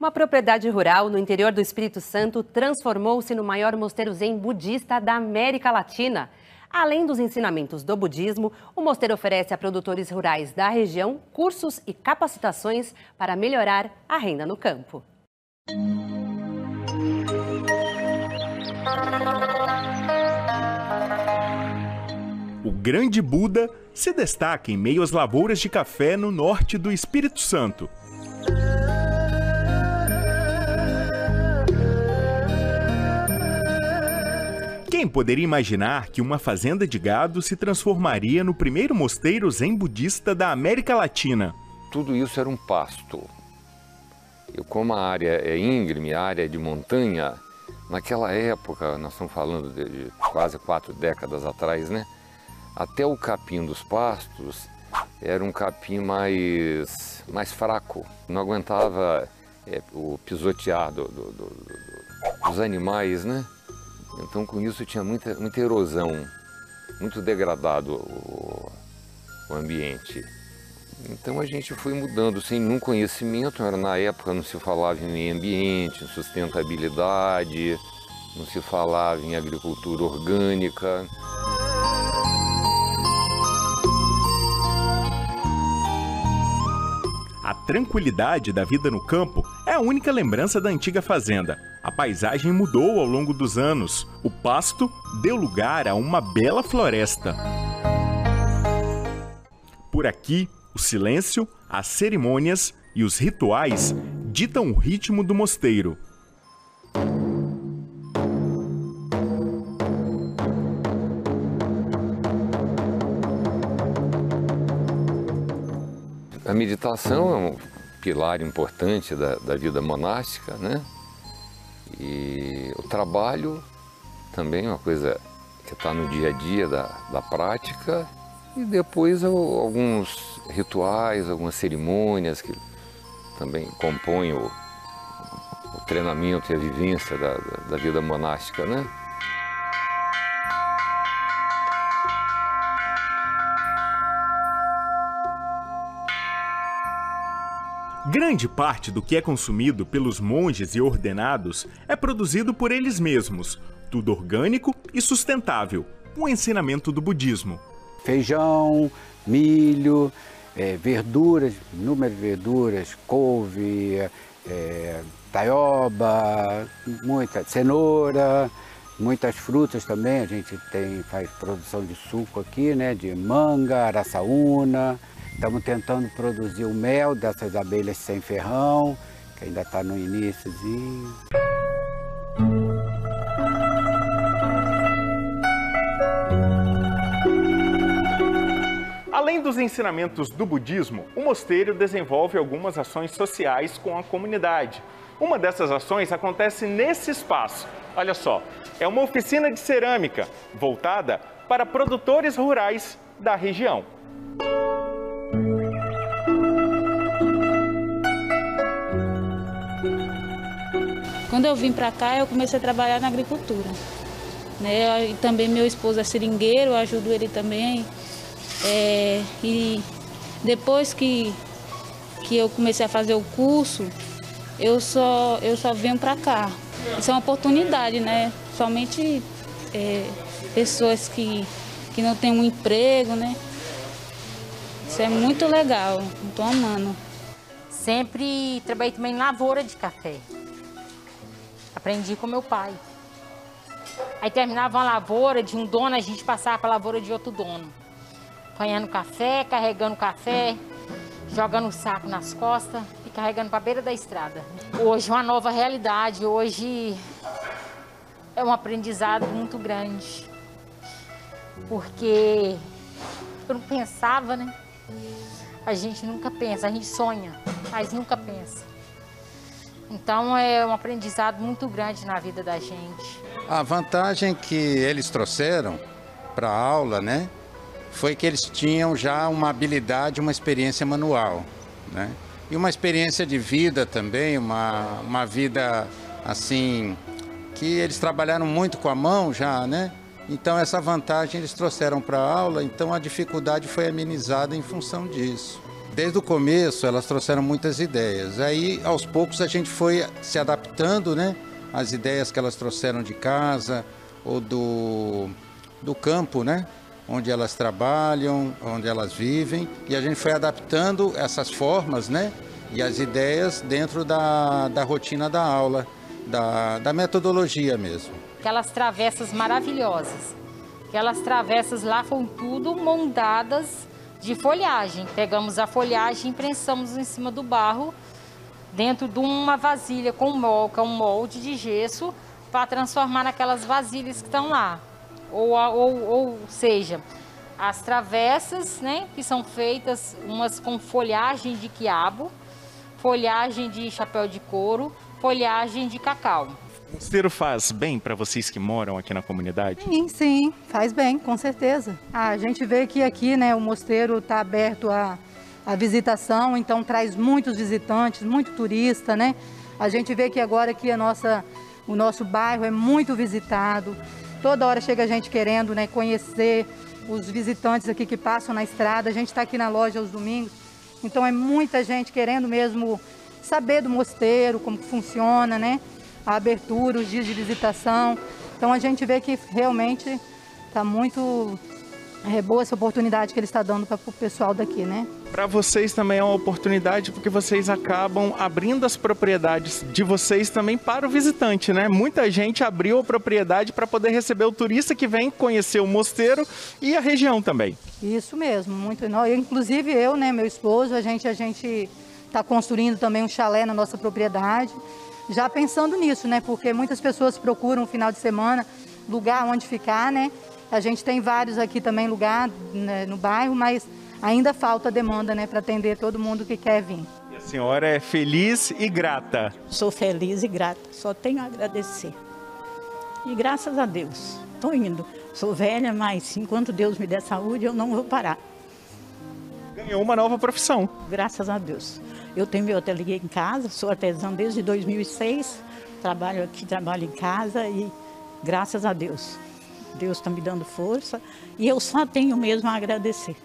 Uma propriedade rural no interior do Espírito Santo transformou-se no maior mosteiro zen budista da América Latina. Além dos ensinamentos do budismo, o mosteiro oferece a produtores rurais da região cursos e capacitações para melhorar a renda no campo. O Grande Buda se destaca em meio às lavouras de café no norte do Espírito Santo. Quem poderia imaginar que uma fazenda de gado se transformaria no primeiro mosteiro zen budista da América Latina? Tudo isso era um pasto. Eu, como a área é íngreme, a área é de montanha, naquela época, nós estamos falando de quase quatro décadas atrás, né? Até o capim dos pastos era um capim mais, mais fraco, não aguentava é, o pisotear do, do, do, dos animais, né? Então, com isso, tinha muita, muita erosão, muito degradado o, o ambiente. Então, a gente foi mudando sem nenhum conhecimento. Era, na época não se falava em meio ambiente, em sustentabilidade, não se falava em agricultura orgânica. A tranquilidade da vida no campo é a única lembrança da antiga fazenda. A paisagem mudou ao longo dos anos. O pasto deu lugar a uma bela floresta. Por aqui, o silêncio, as cerimônias e os rituais ditam o ritmo do mosteiro. A meditação é um pilar importante da, da vida monástica, né? E o trabalho também é uma coisa que está no dia a dia da, da prática. E depois alguns rituais, algumas cerimônias que também compõem o, o treinamento e a vivência da, da, da vida monástica, né? Grande parte do que é consumido pelos monges e ordenados é produzido por eles mesmos, tudo orgânico e sustentável, o ensinamento do budismo. Feijão, milho, é, verduras, inúmeras verduras, couve, é, taioba, muita cenoura, muitas frutas também. A gente tem, faz produção de suco aqui, né, de manga, araçaúna, Estamos tentando produzir o mel dessas abelhas sem ferrão, que ainda está no iníciozinho. Além dos ensinamentos do budismo, o mosteiro desenvolve algumas ações sociais com a comunidade. Uma dessas ações acontece nesse espaço. Olha só, é uma oficina de cerâmica voltada para produtores rurais da região. Quando eu vim para cá, eu comecei a trabalhar na agricultura. Né? E também meu esposo é seringueiro, eu ajudo ele também. É, e depois que, que eu comecei a fazer o curso, eu só, eu só venho para cá. Isso é uma oportunidade, né? Somente é, pessoas que, que não têm um emprego, né? Isso é muito legal, estou amando. Sempre trabalhei também em lavoura de café. Aprendi com meu pai. Aí terminava uma lavoura de um dono, a gente passava para a lavoura de outro dono. Apanhando café, carregando café, jogando o saco nas costas e carregando para a beira da estrada. Hoje é uma nova realidade, hoje é um aprendizado muito grande. Porque eu não pensava, né? A gente nunca pensa, a gente sonha, mas nunca pensa. Então é um aprendizado muito grande na vida da gente. A vantagem que eles trouxeram para a aula, né, foi que eles tinham já uma habilidade, uma experiência manual, né? E uma experiência de vida também, uma, uma vida assim que eles trabalharam muito com a mão já, né? Então essa vantagem eles trouxeram para a aula, então a dificuldade foi amenizada em função disso. Desde o começo elas trouxeram muitas ideias. Aí, aos poucos, a gente foi se adaptando, né? As ideias que elas trouxeram de casa ou do, do campo, né? Onde elas trabalham, onde elas vivem. E a gente foi adaptando essas formas, né? E as ideias dentro da, da rotina da aula, da, da metodologia mesmo. Aquelas travessas maravilhosas. Aquelas travessas lá foram tudo montadas de folhagem. Pegamos a folhagem e imprensamos em cima do barro, dentro de uma vasilha com molca, um molde de gesso, para transformar naquelas vasilhas que estão lá. Ou, ou, ou seja, as travessas, né, que são feitas umas com folhagem de quiabo, folhagem de chapéu de couro, folhagem de cacau. O mosteiro faz bem para vocês que moram aqui na comunidade? Sim, sim, faz bem, com certeza. a gente vê que aqui né, o mosteiro está aberto à, à visitação, então traz muitos visitantes, muito turista, né? A gente vê que agora aqui a nossa, o nosso bairro é muito visitado. Toda hora chega gente querendo né, conhecer os visitantes aqui que passam na estrada. A gente está aqui na loja aos domingos, então é muita gente querendo mesmo saber do mosteiro, como funciona, né? A abertura, os dias de visitação. Então a gente vê que realmente está muito é, boa essa oportunidade que ele está dando para o pessoal daqui, né? Para vocês também é uma oportunidade porque vocês acabam abrindo as propriedades de vocês também para o visitante, né? Muita gente abriu a propriedade para poder receber o turista que vem conhecer o mosteiro e a região também. Isso mesmo, muito. Inclusive eu, né, meu esposo, a gente a gente está construindo também um chalé na nossa propriedade já pensando nisso, né? Porque muitas pessoas procuram um final de semana lugar onde ficar, né? A gente tem vários aqui também lugar né, no bairro, mas ainda falta demanda, né, para atender todo mundo que quer vir. E a senhora é feliz e grata? Sou feliz e grata, só tenho a agradecer. E graças a Deus, estou indo. Sou velha, mas enquanto Deus me der saúde, eu não vou parar. Ganhou uma nova profissão. Graças a Deus. Eu tenho meu ateliê em casa, sou artesã desde 2006, trabalho aqui, trabalho em casa e graças a Deus. Deus está me dando força e eu só tenho mesmo a agradecer.